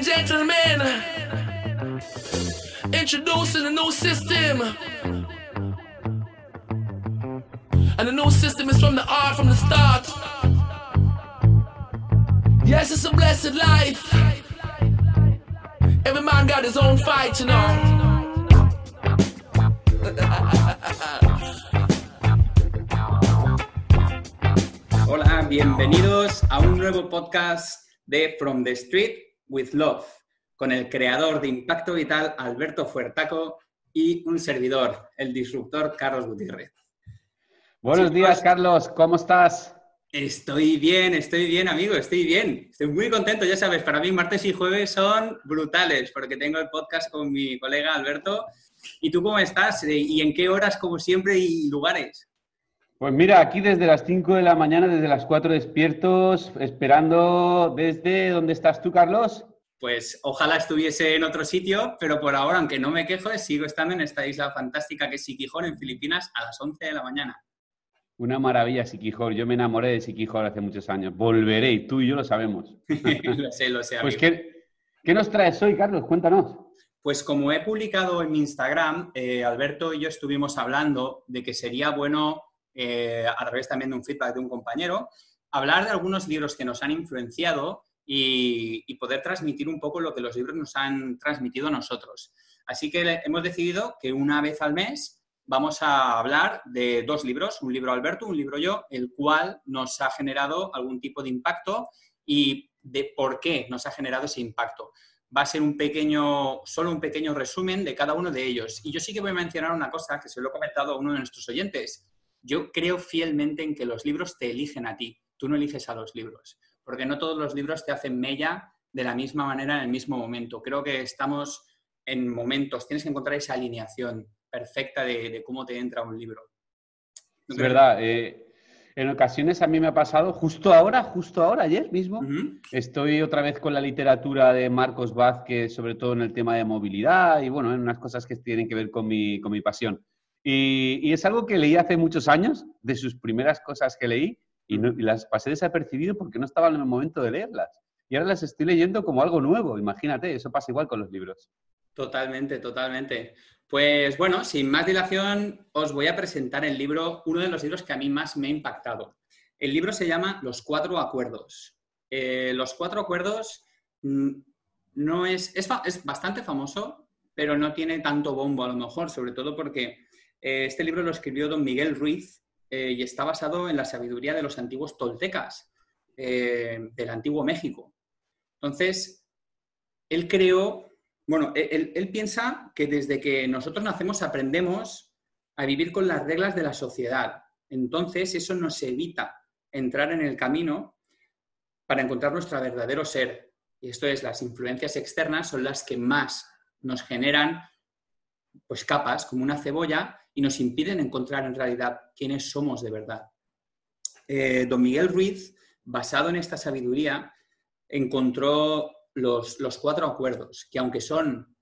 and gentlemen, introducing a new system. And the new system is from the art from the start. Yes, it's a blessed life. Every man got his own fight, you know. Hola, bienvenidos a un nuevo podcast de From the Street with Love, con el creador de Impacto Vital, Alberto Fuertaco, y un servidor, el disruptor Carlos Gutiérrez. Buenos días, Carlos, ¿cómo estás? Estoy bien, estoy bien, amigo, estoy bien. Estoy muy contento, ya sabes, para mí martes y jueves son brutales, porque tengo el podcast con mi colega Alberto. ¿Y tú cómo estás? ¿Y en qué horas, como siempre, y lugares? Pues mira, aquí desde las 5 de la mañana, desde las 4 despiertos, esperando desde... ¿Dónde estás tú, Carlos? Pues ojalá estuviese en otro sitio, pero por ahora, aunque no me quejo, sigo estando en esta isla fantástica que es Siquijor, en Filipinas, a las 11 de la mañana. Una maravilla, Siquijor. Yo me enamoré de Siquijor hace muchos años. Volveré, y tú y yo lo sabemos. lo sé, lo sé. Pues, ¿qué, ¿qué, nos traes hoy, Carlos? Cuéntanos. Pues como he publicado en mi Instagram, eh, Alberto y yo estuvimos hablando de que sería bueno eh, a través también de un feedback de un compañero, hablar de algunos libros que nos han influenciado y, poder transmitir un poco lo que los libros nos han transmitido a nosotros. Así que hemos decidido que una vez al mes vamos a hablar de dos libros, un libro Alberto, un libro yo, el cual nos ha generado algún tipo de impacto y de por qué nos ha generado ese impacto. Va a ser un pequeño, solo un pequeño resumen de cada uno de ellos. Y yo sí que voy a mencionar una cosa que se lo he comentado a uno de nuestros oyentes yo creo fielmente en que los libros te eligen a ti, tú no eliges a los libros, porque no todos los libros te hacen mella de la misma manera en el mismo momento. Creo que estamos en momentos, tienes que encontrar esa alineación perfecta de, cómo te entra un libro. es verdad. Eh, en ocasiones a mí me ha pasado, justo ahora, justo ahora, ayer mismo, estoy otra vez con la literatura de Marcos Vázquez, sobre todo en el tema de movilidad y bueno, en unas cosas que tienen que ver con mi, con mi pasión. Y, es algo que leí hace muchos años, de sus primeras cosas que leí, y, las pasé desapercibido porque no estaba en el momento de leerlas. Y ahora las estoy leyendo como algo nuevo, imagínate, eso pasa igual con los libros. Totalmente, totalmente. Pues bueno, sin más dilación, os voy a presentar el libro, uno de los libros que a mí más me ha impactado. El libro se llama Los Cuatro Acuerdos. Eh, los Cuatro Acuerdos mm, no es, es, es bastante famoso, pero no tiene tanto bombo a lo mejor, sobre todo porque este libro lo escribió don Miguel Ruiz eh, y está basado en la sabiduría de los antiguos toltecas eh, del antiguo México. Entonces, él creó, bueno, él, él piensa que desde que nosotros nacemos aprendemos a vivir con las reglas de la sociedad. Entonces, eso nos evita entrar en el camino para encontrar nuestro verdadero ser. Y esto es, las influencias externas son las que más nos generan pues capas como una cebolla y nos impiden encontrar en realidad quiénes somos de verdad. Eh, don Miguel Ruiz, basado en esta sabiduría, encontró los, cuatro acuerdos, que aunque son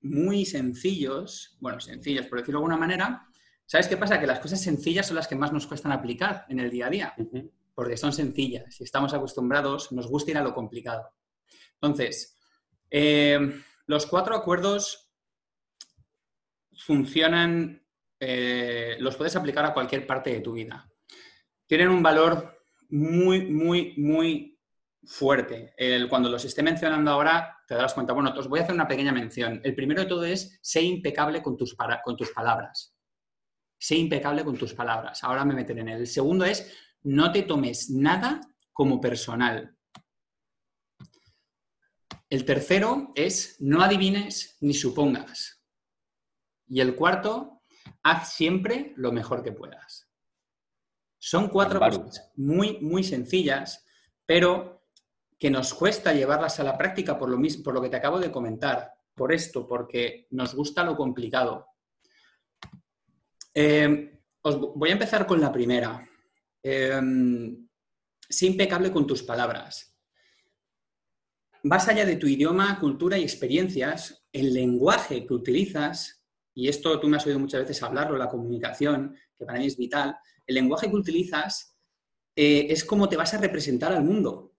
muy sencillos, bueno, sencillos por decirlo de alguna manera, ¿sabes qué pasa? Que las cosas sencillas son las que más nos cuestan aplicar en el día a día, porque son sencillas y estamos acostumbrados, nos gusta ir a lo complicado. Entonces, eh, los cuatro acuerdos funcionan eh, los puedes aplicar a cualquier parte de tu vida. Tienen un valor muy, muy, muy fuerte. cuando los esté mencionando ahora, te darás cuenta. Bueno, os voy a hacer una pequeña mención. El primero de todo es, sé impecable con tus, con tus palabras. Sé impecable con tus palabras. Ahora me meteré en él. El segundo es, no te tomes nada como personal. El tercero es, no adivines ni supongas. Y el cuarto haz siempre lo mejor que puedas. Son cuatro cosas muy, muy sencillas, pero que nos cuesta llevarlas a la práctica por lo, mismo, por lo que te acabo de comentar, por esto, porque nos gusta lo complicado. Eh, os voy a empezar con la primera. Eh, sé impecable con tus palabras. Más allá de tu idioma, cultura y experiencias, el lenguaje que utilizas y esto tú me has oído muchas veces hablarlo, la comunicación, que para mí es vital, el lenguaje que utilizas eh, es como te vas a representar al mundo.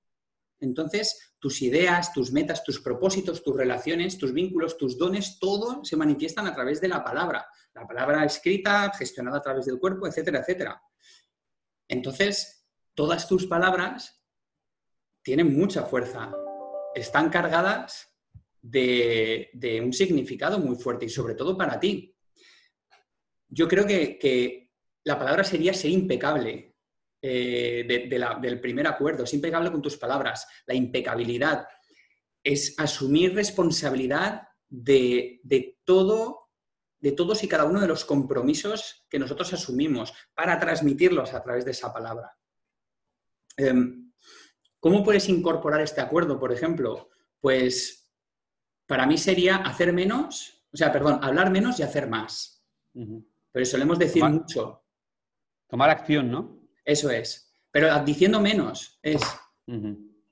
Entonces, tus ideas, tus metas, tus propósitos, tus relaciones, tus vínculos, tus dones, todo se manifiestan a través de la palabra. La palabra escrita, gestionada a través del cuerpo, etcétera, etcétera. Entonces, todas tus palabras tienen mucha fuerza. Están cargadas de, un significado muy fuerte y sobre todo para ti. Yo creo que la palabra sería ser impecable, eh, del primer acuerdo, es impecable con tus palabras. La impecabilidad es asumir responsabilidad de, todo, de todos y cada uno de los compromisos que nosotros asumimos para transmitirlos a través de esa palabra. Em, ¿Cómo puedes incorporar este acuerdo, por ejemplo? Pues para mí sería hacer menos, o sea, perdón, hablar menos y hacer más. Pero solemos decir mucho. Tomar acción, ¿no? Eso es. Pero diciendo menos, es...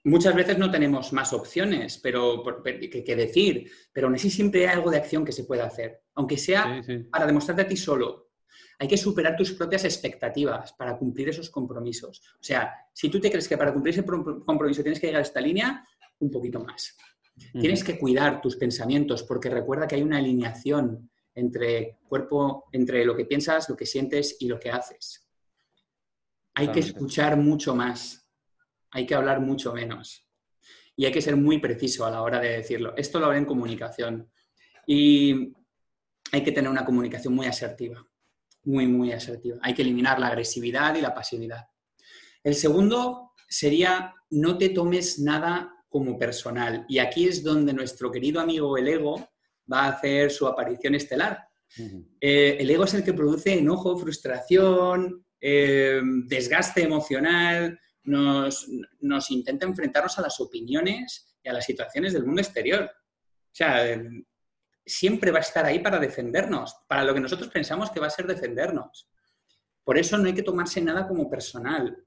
Muchas veces no tenemos más opciones pero, que, decir, pero aún así siempre hay algo de acción que se puede hacer, aunque sea para demostrarte a ti solo. Hay que superar tus propias expectativas para cumplir esos compromisos. O sea, si tú te crees que para cumplir ese compromiso tienes que llegar a esta línea, un poquito más. Tienes que cuidar tus pensamientos porque recuerda que hay una alineación entre cuerpo, entre lo que piensas, lo que sientes y lo que haces hay que escuchar mucho más, hay que hablar mucho menos y hay que ser muy preciso a la hora de decirlo. Esto lo habrá en comunicación y hay que tener una comunicación muy asertiva, muy, muy asertiva. Hay que eliminar la agresividad y la pasividad. El segundo sería no te tomes nada como personal y aquí es donde nuestro querido amigo el ego va a hacer su aparición estelar. Eh, el ego es el que produce enojo, frustración, eh, desgaste emocional, nos, intenta enfrentarnos a las opiniones y a las situaciones del mundo exterior. O sea, siempre va a estar ahí para defendernos, para lo que nosotros pensamos que va a ser defendernos. Por eso no hay que tomarse nada como personal.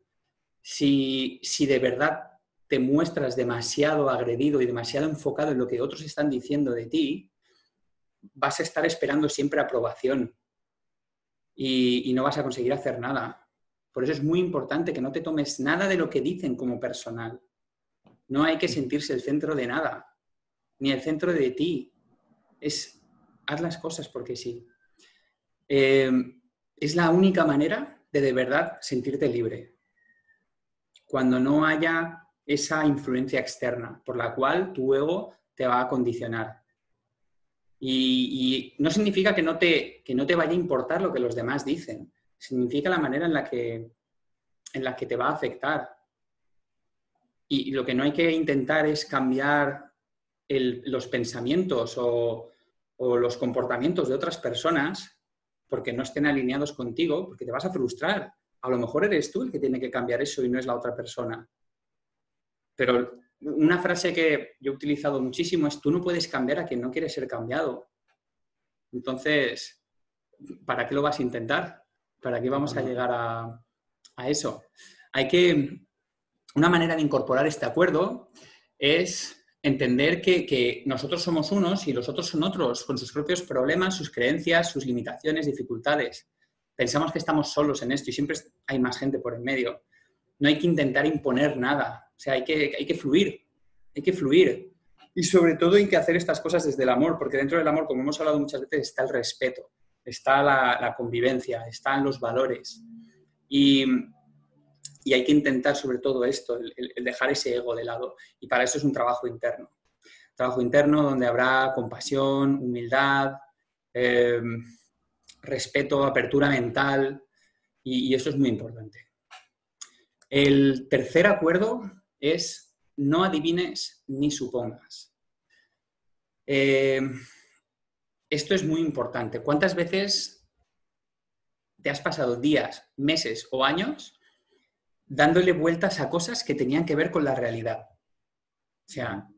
Si, si de verdad te muestras demasiado agredido y demasiado enfocado en lo que otros están diciendo de ti, vas a estar esperando siempre aprobación y, no vas a conseguir hacer nada. Por eso es muy importante que no te tomes nada de lo que dicen como personal. No hay que sentirse el centro de nada, ni el centro de ti. Es haz las cosas porque sí. Eh, es la única manera de de verdad sentirte libre. Cuando no haya esa influencia externa por la cual tu ego te va a condicionar. Y, no significa que no, te, que no te vaya a importar lo que los demás dicen, significa la manera en la que, en la que te va a afectar. Y, lo que no hay que intentar es cambiar los pensamientos o, o los comportamientos de otras personas porque no estén alineados contigo, porque te vas a frustrar. A lo mejor eres tú el que tiene que cambiar eso y no es la otra persona. Pero una frase que yo he utilizado muchísimo es, tú no puedes cambiar a quien no quiere ser cambiado. Entonces, ¿para qué lo vas a intentar? ¿Para qué vamos a llegar a, eso? Hay que, una manera de incorporar este acuerdo es entender que, que, nosotros somos unos y los otros son otros, con sus propios problemas, sus creencias, sus limitaciones, dificultades. Pensamos que estamos solos en esto y siempre hay más gente por en medio. No hay que intentar imponer nada, o sea, hay que, hay que fluir, hay que fluir. Y sobre todo hay que hacer estas cosas desde el amor, porque dentro del amor, como hemos hablado muchas veces, está el respeto, está la, convivencia, están los valores. Y, hay que intentar sobre todo esto, el, dejar ese ego de lado. Y para eso es un trabajo interno. trabajo interno donde habrá compasión, humildad, eh, respeto, apertura mental, y, eso es muy importante. El tercer acuerdo es no adivines ni supongas. Eh, esto es muy importante. ¿Cuántas veces te has pasado días, meses o años dándole vueltas a cosas que tenían que ver con la realidad? O sea,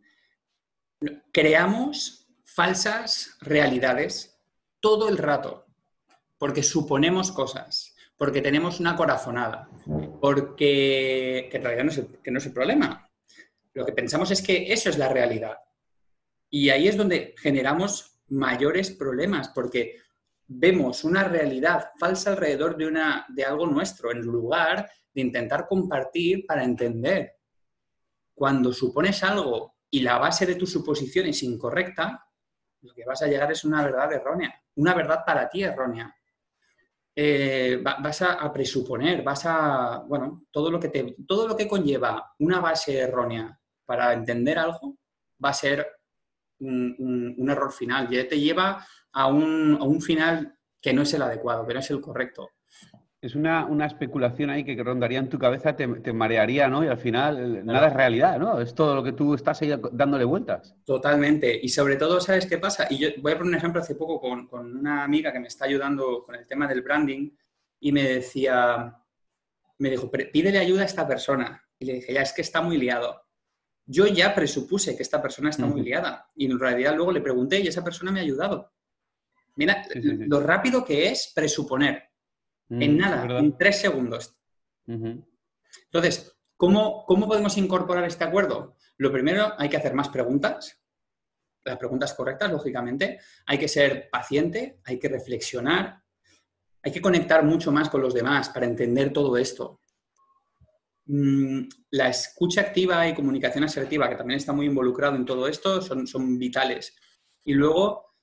creamos falsas realidades todo el rato porque suponemos cosas porque tenemos una corazonada, porque que en realidad no es, el, que no es el problema. Lo que pensamos es que eso es la realidad. Y ahí es donde generamos mayores problemas, porque vemos una realidad falsa alrededor de, una, de algo nuestro, en lugar de intentar compartir para entender. cuando supones algo y la base de tu suposición es incorrecta, lo que vas a llegar es una verdad errónea, una verdad para ti errónea. Eh, vas a, presuponer, vas a, bueno, todo lo, que te, todo lo que conlleva una base errónea para entender algo va a ser un, error final, ya te lleva a un, a un final que no es el adecuado, que no es el correcto es una, especulación ahí que rondaría en tu cabeza, te, marearía, ¿no? Y al final nada es realidad, ¿no? Es todo lo que tú estás ahí dándole vueltas. Totalmente. Y sobre todo, ¿sabes qué pasa? Y yo voy a poner un ejemplo hace poco con, con una amiga que me está ayudando con el tema del branding y me decía, me dijo, pídele ayuda a esta persona. Y le dije, ya, es que está muy liado. Yo ya presupuse que esta persona está muy liada y en realidad luego le pregunté y esa persona me ha ayudado. Mira, lo rápido que es presuponer en mm, nada, en tres segundos. Entonces, ¿cómo, ¿cómo podemos incorporar este acuerdo? Lo primero, hay que hacer más preguntas, las preguntas correctas, lógicamente. Hay que ser paciente, hay que reflexionar, hay que conectar mucho más con los demás para entender todo esto. Mm, la escucha activa y comunicación asertiva, que también está muy involucrado en todo esto, son, son vitales. Y luego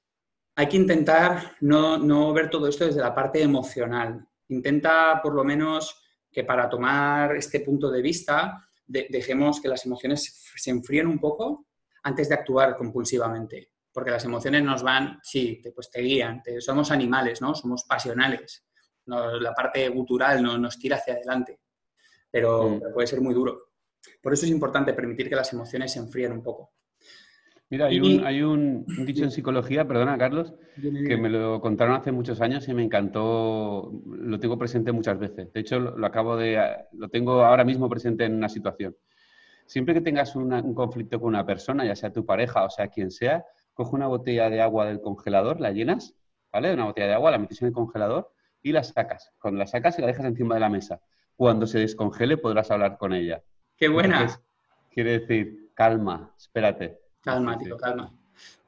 hay que intentar no, no, ver todo esto desde la parte emocional intenta por lo menos que para tomar este punto de vista dejemos que las emociones se enfríen un poco antes de actuar compulsivamente, porque las emociones nos van, sí, te, pues te guían, somos animales, ¿no? Somos pasionales, la parte gutural no, nos tira hacia adelante, pero mm. puede ser muy duro. Por eso es importante permitir que las emociones se enfríen un poco. Mira, hay, un, dicho en psicología, perdona Carlos, que me lo contaron hace muchos años y me encantó, lo tengo presente muchas veces. De hecho, lo, acabo de, lo tengo ahora mismo presente en una situación. Siempre que tengas un conflicto con una persona, ya sea tu pareja o sea quien sea, coge una botella de agua del congelador, la llenas, ¿vale? Una botella de agua, la metes en el congelador y la sacas. Cuando la sacas y la dejas encima de la mesa. Cuando se descongele podrás hablar con ella. ¡Qué buena! quiere decir, calma, espérate Calma, tío, calma.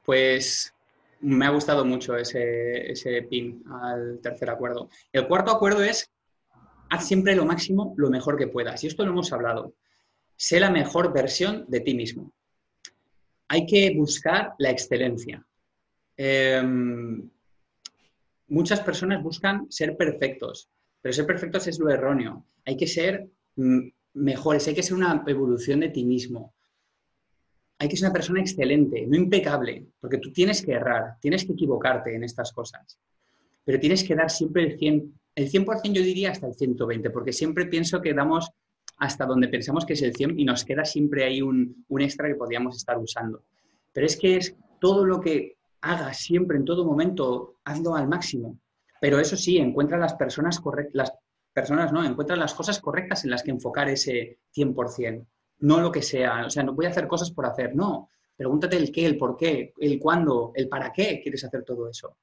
Pues me ha gustado mucho ese, ese pin al tercer acuerdo. El cuarto acuerdo es, haz siempre lo máximo, lo mejor que puedas. Y esto lo hemos hablado. Sé la mejor versión de ti mismo. Hay que buscar la excelencia. Em, muchas personas buscan ser perfectos, pero ser perfectos es lo erróneo. Hay que ser mm, mejores, hay que ser una evolución de ti mismo hay que ser una persona excelente, no impecable, porque tú tienes que errar, tienes que equivocarte en estas cosas, pero tienes que dar siempre el 100%, el 100% yo diría hasta el 120%, porque siempre pienso que damos hasta donde pensamos que es el 100 y nos queda siempre ahí un, extra que podríamos estar usando. Pero es que es todo lo que hagas siempre, en todo momento, hazlo al máximo. Pero eso sí, encuentra las personas correctas, las personas no, encuentra las cosas correctas en las que enfocar ese 100% no lo que sea. O sea, no voy a hacer cosas por hacer, no. Pregúntate el qué, el por qué, el cuándo, el para qué quieres hacer todo eso.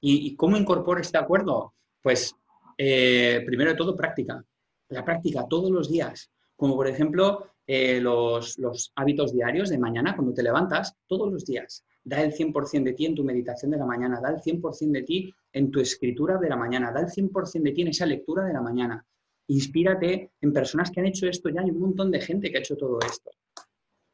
¿Y, cómo incorporo este acuerdo? Pues, eh, primero de todo, práctica. La práctica todos los días. Como por ejemplo, eh, los, los, hábitos diarios de mañana, cuando te levantas, todos los días. Da el 100% de ti en tu meditación de la mañana, da el 100% de ti en tu escritura de la mañana, da el 100% de ti en esa lectura de la mañana inspírate en personas que han hecho esto ya, hay un montón de gente que ha hecho todo esto.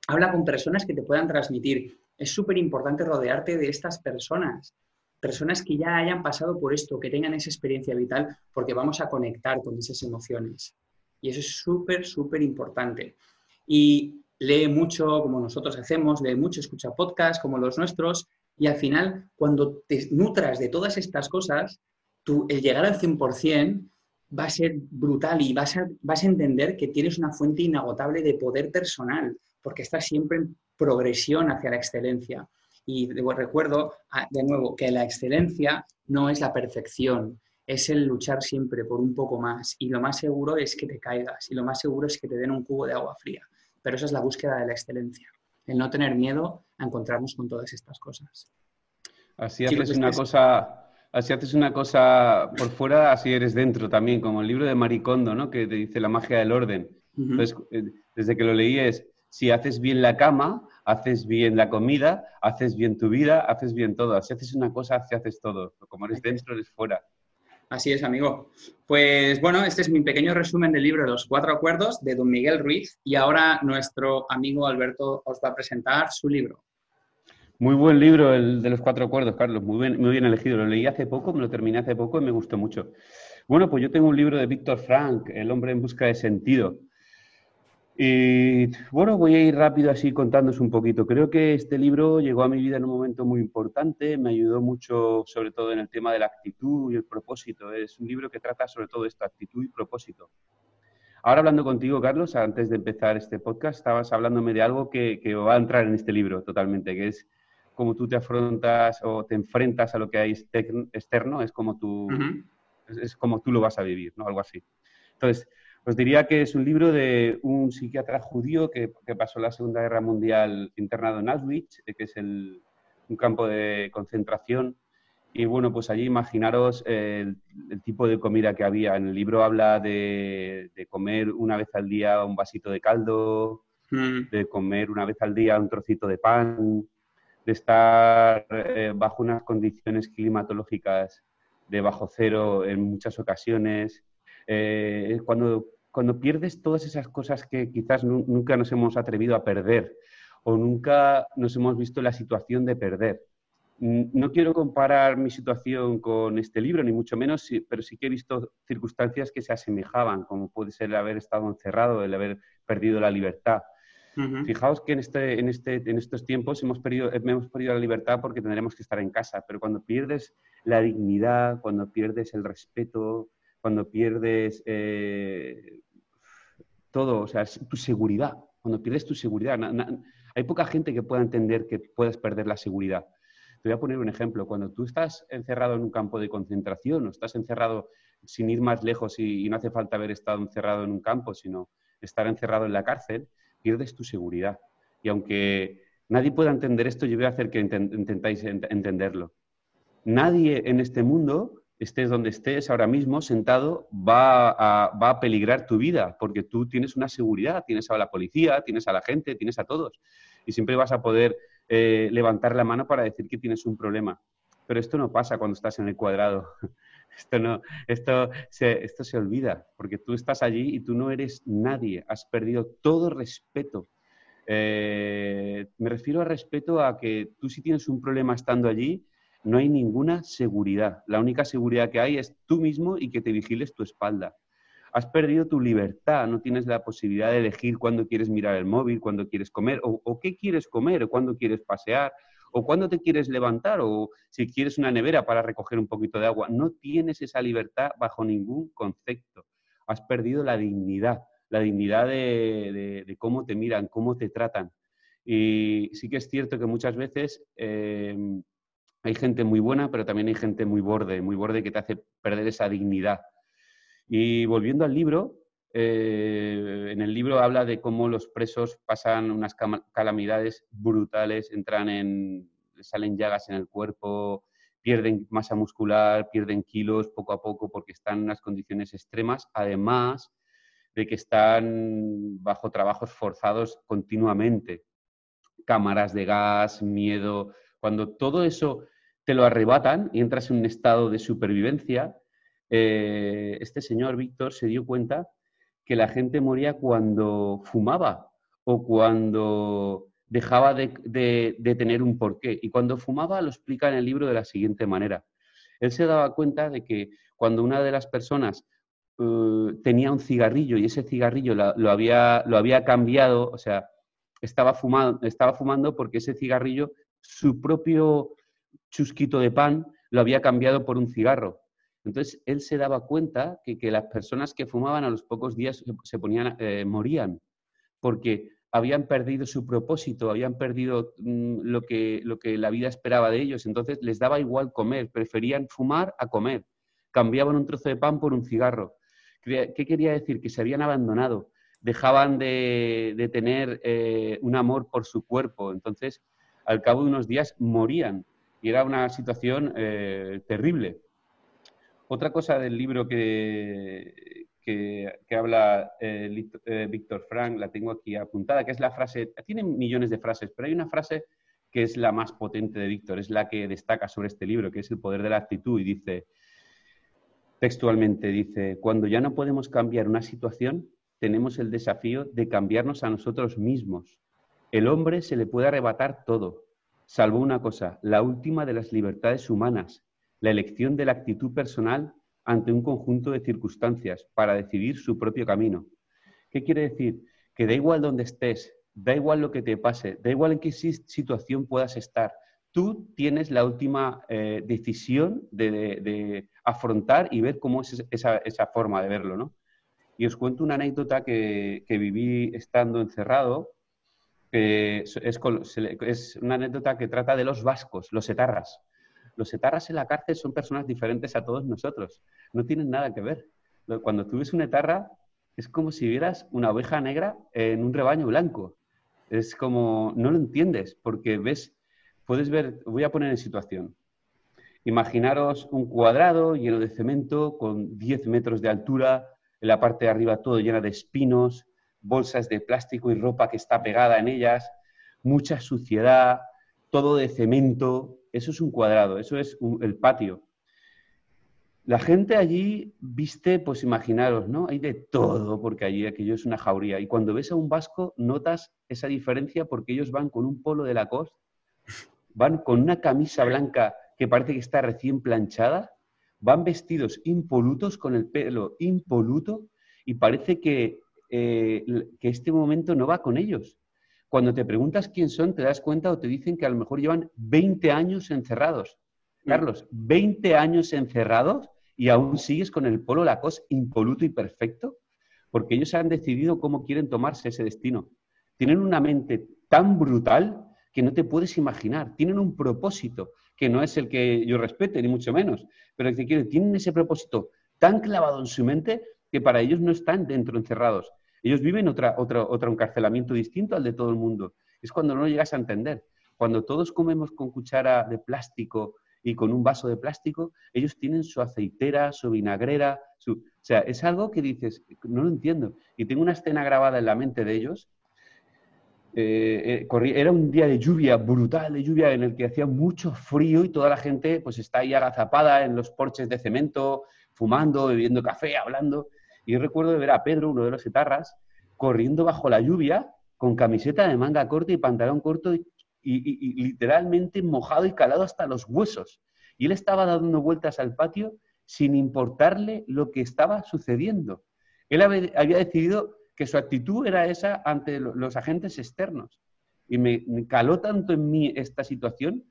Habla con personas que te puedan transmitir. Es súper importante rodearte de estas personas, personas que ya hayan pasado por esto, que tengan esa experiencia vital, porque vamos a conectar con esas emociones. Y eso es súper, súper importante. Y lee mucho, como nosotros hacemos, lee mucho, escucha podcasts como los nuestros, y al final, cuando te nutras de todas estas cosas, el llegar al 100% va a ser brutal y vas a, vas a entender que tienes una fuente inagotable de poder personal, porque estás siempre en progresión hacia la excelencia. Y recuerdo, ah, de nuevo, que la excelencia no es la perfección, es el luchar siempre por un poco más. Y lo más seguro es que te caigas y lo más seguro es que te den un cubo de agua fría. Pero esa es la búsqueda de la excelencia, el no tener miedo a encontrarnos con todas estas cosas. Así haces una cosa Así haces una cosa por fuera, así eres dentro también, como el libro de Maricondo, ¿no? Que te dice la magia del orden. Entonces, eh, desde que lo leí es, si haces bien la cama, haces bien la comida, haces bien tu vida, haces bien todo. Si haces una cosa, si haces todo. Como eres dentro, eres fuera. Así es, amigo. Pues bueno, este es mi pequeño resumen del libro Los Cuatro Acuerdos de Don Miguel Ruiz y ahora nuestro amigo Alberto os va a presentar su libro. Muy buen libro el de los Cuatro Acuerdos, Carlos, muy bien, muy bien elegido. Lo leí hace poco, me lo terminé hace poco y me gustó mucho. Bueno, pues yo tengo un libro de Víctor Frank, El hombre en busca de sentido. Y bueno, voy a ir rápido así contándos un poquito. Creo que este libro llegó a mi vida en un momento muy importante, me ayudó mucho sobre todo en el tema de la actitud y el propósito. Es un libro que trata sobre todo esta actitud y propósito. Ahora hablando contigo, Carlos, antes de empezar este podcast, estabas hablándome de algo que, va a entrar en este libro totalmente, que es cómo tú te afrontas o te enfrentas a lo que hay externo, es como tú, es, como tú lo vas a vivir, ¿no? Algo así. Entonces, os diría que es un libro de un psiquiatra judío que, pasó la Segunda Guerra Mundial internado en Auschwitz, eh, que es un campo de concentración. Y bueno, pues allí imaginaros el, tipo de comida que había. En el libro habla de, comer una vez al día un vasito de caldo, mm. de comer una vez al día un trocito de pan, de estar eh, bajo unas condiciones climatológicas de bajo cero en muchas ocasiones, eh, cuando, cuando pierdes todas esas cosas que quizás nunca nos hemos atrevido a perder o nunca nos hemos visto en la situación de perder. No quiero comparar mi situación con este libro, ni mucho menos, pero sí que he visto circunstancias que se asemejaban, como puede ser el haber estado encerrado, el haber perdido la libertad. Fijaos que en, este, en, este, en estos tiempos hemos perdido, hemos perdido la libertad porque tendremos que estar en casa, pero cuando pierdes la dignidad, cuando pierdes el respeto, cuando pierdes eh, todo, o sea, tu seguridad, cuando pierdes tu seguridad. hay poca gente que pueda entender que puedes perder la seguridad. Te voy a poner un ejemplo. Cuando tú estás encerrado en un campo de concentración o estás encerrado sin ir más lejos y, no hace falta haber estado encerrado en un campo, sino estar encerrado en la cárcel, pierdes tu seguridad. Y aunque nadie pueda entender esto, yo voy a hacer que intentáis entenderlo. Nadie en este mundo estés donde estés ahora mismo sentado, va a, peligrar tu vida, porque tú tienes una seguridad, tienes a la policía, tienes a la gente, tienes a todos, y siempre vas a poder eh, levantar la mano para decir que tienes un problema. Pero esto no pasa cuando estás en el cuadrado. Esto, no, esto, se, esto se olvida, porque tú estás allí y tú no eres nadie, has perdido todo respeto. Eh, me refiero a respeto a que tú si tienes un problema estando allí, no hay ninguna seguridad. La única seguridad que hay es tú mismo y que te vigiles tu espalda. Has perdido tu libertad, no tienes la posibilidad de elegir cuándo quieres mirar el móvil, cuándo quieres comer, o, qué quieres comer, o cuándo quieres pasear, o cuándo te quieres levantar, o si quieres una nevera para recoger un poquito de agua. No tienes esa libertad bajo ningún concepto. Has perdido la dignidad, la dignidad de, cómo te miran, cómo te tratan. Y sí que es cierto que muchas veces eh, hay gente muy buena, pero también hay gente muy borde, muy borde que te hace perder esa dignidad. Y volviendo al libro, eh, en el libro habla de cómo los presos pasan unas calamidades brutales, entran en, salen llagas en el cuerpo, pierden masa muscular, pierden kilos poco a poco porque están en unas condiciones extremas, además de que están bajo trabajos forzados continuamente, cámaras de gas, miedo, cuando todo eso te lo arrebatan y entras en un estado de supervivencia, eh, este señor Víctor se dio cuenta que la gente moría cuando fumaba o cuando dejaba de, tener un porqué. Y cuando fumaba lo explica en el libro de la siguiente manera. Él se daba cuenta de que cuando una de las personas eh, tenía un cigarrillo y ese cigarrillo lo, había, lo había cambiado, o sea, estaba, estaba fumando porque ese cigarrillo, su propio chusquito de pan lo había cambiado por un cigarro. Entonces él se daba cuenta que, que las personas que fumaban a los pocos días se, ponían, eh, morían, porque habían perdido su propósito, habían perdido mm, lo, que, lo que la vida esperaba de ellos. Entonces les daba igual comer, preferían fumar a comer. Cambiaban un trozo de pan por un cigarro. ¿Qué quería decir? Que se habían abandonado, dejaban de, tener eh, un amor por su cuerpo. Entonces, al cabo de unos días, morían y era una situación eh, terrible. Otra cosa del libro que, que, habla eh, eh, Víctor Frank, la tengo aquí apuntada, que es la frase, tiene millones de frases, pero hay una frase que es la más potente de Víctor, es la que destaca sobre este libro, que es el poder de la actitud, y dice, textualmente dice, cuando ya no podemos cambiar una situación, tenemos el desafío de cambiarnos a nosotros mismos. El hombre se le puede arrebatar todo, salvo una cosa, la última de las libertades humanas, la elección de la actitud personal ante un conjunto de circunstancias para decidir su propio camino. ¿Qué quiere decir? Que da igual donde estés, da igual lo que te pase, da igual en qué situación puedas estar, tú tienes la última eh, decisión de, afrontar y ver cómo es esa, forma de verlo, ¿no? Y os cuento una anécdota que, viví estando encerrado. es, es, una anécdota que trata de los vascos, los etarras. Los etarras en la cárcel son personas diferentes a todos nosotros. No tienen nada que ver. Cuando tú ves una etarra, es como si vieras una oveja negra en un rebaño blanco. Es como, no lo entiendes, porque ves puedes ver, voy a poner en situación. Imaginaros un cuadrado lleno de cemento con 10 metros de altura, en la parte de arriba todo lleno de espinos, bolsas de plástico y ropa que está pegada en ellas, mucha suciedad, todo de cemento. Eso es un cuadrado, eso es el patio. La gente allí viste, pues imaginaros, ¿no? Hay de todo, porque allí aquello es una jauría. Y cuando ves a un vasco, notas esa diferencia porque ellos van con un polo de la costa van con una camisa blanca que parece que está recién planchada, van vestidos impolutos, con el pelo impoluto, y parece que, eh, que este momento no va con ellos. Cuando te preguntas quién son, te das cuenta o te dicen que a lo mejor llevan 20 años encerrados. Mm. Carlos, 20 años encerrados y aún sigues con el polo Lacoste impoluto y perfecto, porque ellos han decidido cómo quieren tomarse ese destino. Tienen una mente tan brutal que no te puedes imaginar. Tienen un propósito que no es el que yo respete, ni mucho menos, pero que tienen ese propósito tan clavado en su mente que para ellos no están dentro encerrados. Ellos viven otra, otra, otro encarcelamiento distinto al de todo el mundo. Es cuando no llegas a entender. Cuando todos comemos con cuchara de plástico y con un vaso de plástico, ellos tienen su aceitera, su vinagrera, su... o sea, es algo que dices, no lo entiendo. Y tengo una escena grabada en la mente de ellos eh, eh, era un día de lluvia, brutal de lluvia, en el que hacía mucho frío y toda la gente pues está ahí agazapada en los porches de cemento, fumando, bebiendo café, hablando. Y recuerdo de ver a Pedro, uno de los etarras, corriendo bajo la lluvia con camiseta de manga corta y pantalón corto y, literalmente mojado y calado hasta los huesos. Y él estaba dando vueltas al patio sin importarle lo que estaba sucediendo. Él había decidido que su actitud era esa ante los agentes externos. Y me, caló tanto en mí esta situación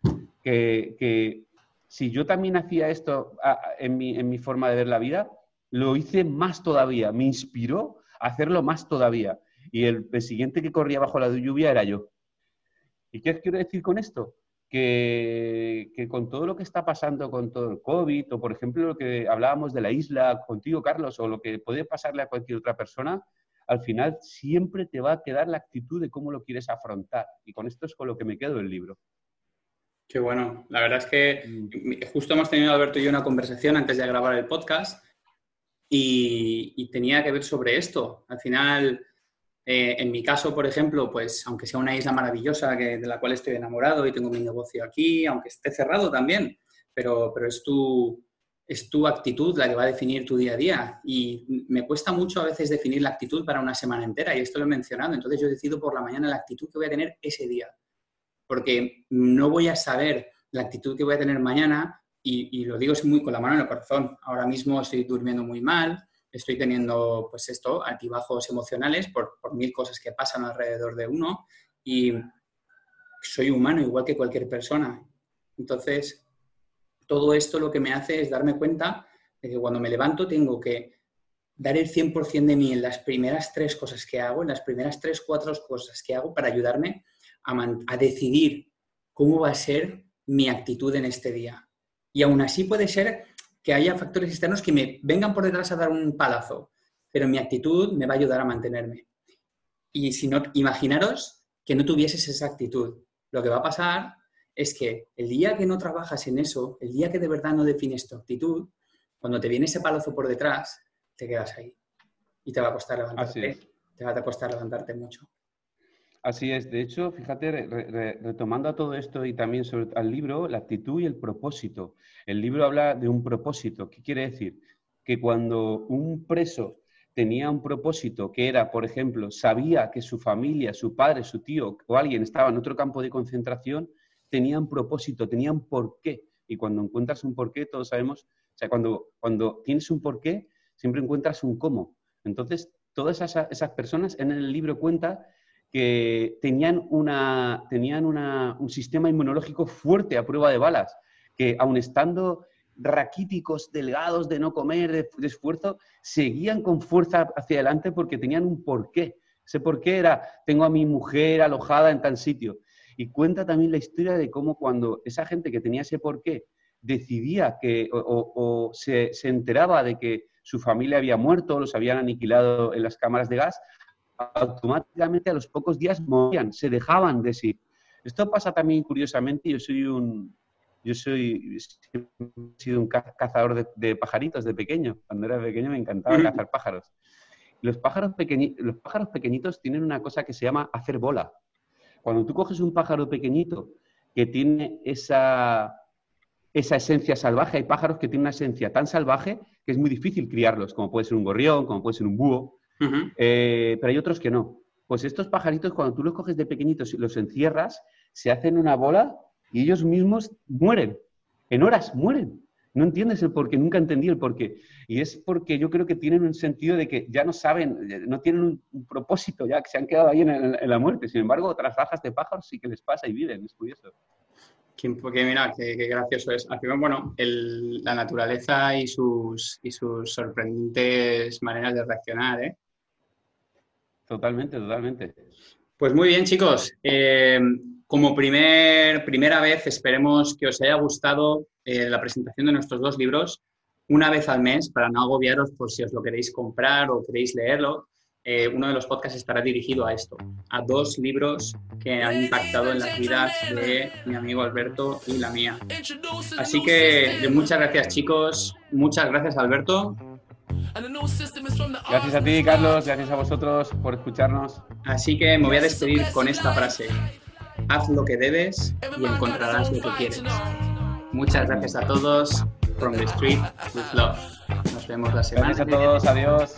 que, si yo también hacía esto en mi, en mi forma de ver la vida, lo hice más todavía, me inspiró a hacerlo más todavía. Y el, siguiente que corría bajo la lluvia era yo. ¿Y qué quiero decir con esto? Que, que, con todo lo que está pasando con todo el COVID, o por ejemplo lo que hablábamos de la isla contigo, Carlos, o lo que puede pasarle a cualquier otra persona, al final siempre te va a quedar la actitud de cómo lo quieres afrontar. Y con esto es con lo que me quedo del libro. Qué bueno. La verdad es que mm. justo hemos tenido, Alberto y yo, una conversación antes de grabar el podcast y, tenía que ver sobre esto. Al final, eh, en mi caso, por ejemplo, pues aunque sea una isla maravillosa que, de la cual estoy enamorado y tengo mi negocio aquí, aunque esté cerrado también, pero, pero es tu, es tu actitud la que va a definir tu día a día. Y me cuesta mucho a veces definir la actitud para una semana entera, y esto lo he mencionado. Entonces yo decido por la mañana la actitud que voy a tener ese día. Porque no voy a saber la actitud que voy a tener mañana, y, lo digo muy con la mano en el corazón. Ahora mismo estoy durmiendo muy mal, estoy teniendo, pues esto, altibajos emocionales por, por mil cosas que pasan alrededor de uno, y soy humano igual que cualquier persona. Entonces, todo esto lo que me hace es darme cuenta de que cuando me levanto tengo que dar el 100% de mí en las primeras tres cosas que hago, en las primeras tres, cuatro cosas que hago para ayudarme a, decidir cómo va a ser mi actitud en este día. Y aún así puede ser que haya factores externos que me vengan por detrás a dar un palazo, pero mi actitud me va a ayudar a mantenerme. Y si no, imaginaros que no tuvieses esa actitud. Lo que va a pasar es que el día que no trabajas en eso, el día que de verdad no defines tu actitud, cuando te viene ese palazo por detrás, te quedas ahí. Y te va a costar levantarte. Te va a costar levantarte mucho. Así es. De hecho, fíjate, retomando a todo esto y también sobre al libro, la actitud y el propósito. El libro habla de un propósito. ¿Qué quiere decir? que cuando un preso tenía un propósito que era, por ejemplo, sabía que su familia, su padre, su tío o alguien estaba en otro campo de concentración, tenían propósito, tenían porqué. Y cuando encuentras un porqué, todos sabemos, o sea, cuando, cuando tienes un porqué, siempre encuentras un cómo. Entonces, todas esas, esas personas en el libro cuenta que tenían, una, tenían un sistema inmunológico fuerte a prueba de balas, que aun estando raquíticos, delgados de no comer, de, esfuerzo, seguían con fuerza hacia adelante porque tenían un porqué. Ese porqué era, tengo a mi mujer alojada en tal sitio. Y cuenta también la historia de cómo cuando esa gente que tenía ese porqué decidía que, o, se, se, enteraba de que su familia había muerto, los habían aniquilado en las cámaras de gas, automáticamente a los pocos días morían, se dejaban de sí. Esto pasa también curiosamente, yo soy un, yo soy, he sido un cazador de, pajaritos de pequeño. Cuando era pequeño me encantaba cazar pájaros. Los pájaros, los pájaros pequeñitos tienen una cosa que se llama hacer bola. Cuando tú coges un pájaro pequeñito que tiene esa, esa esencia salvaje, hay pájaros que tienen una esencia tan salvaje que es muy difícil criarlos, como puede ser un gorrión, como puede ser un búho, eh, pero hay otros que no. Pues estos pajaritos, cuando tú los coges de pequeñitos y los encierras, se hacen una bola y ellos mismos mueren. En horas mueren. No entiendes el por qué, nunca entendí el por qué. Y es porque yo creo que tienen un sentido de que ya no saben, no tienen un, propósito, ya que se han quedado ahí en, la muerte. Sin embargo, otras rajas de pájaros sí que les pasa y viven, es curioso. Porque mira, qué, gracioso es. Al final, bueno, la naturaleza y sus, y sus sorprendentes maneras de reaccionar, ¿eh? Totalmente, totalmente. Pues muy bien, chicos. Eh, como primer, primera vez, esperemos que os haya gustado eh, la presentación de nuestros dos libros una vez al mes para no agobiaros por si os lo queréis comprar o queréis leerlo. Eh, uno de los podcasts estará dirigido a esto, a dos libros que han impactado en las vidas de mi amigo Alberto y la mía. Así que muchas gracias chicos, muchas gracias Alberto. Gracias a ti Carlos, gracias a vosotros por escucharnos. Así que me voy a despedir con esta frase haz lo que debes y encontrarás lo que quieres. Muchas gracias a todos. From the street with love. Nos vemos la semana. Gracias a todos. Adiós.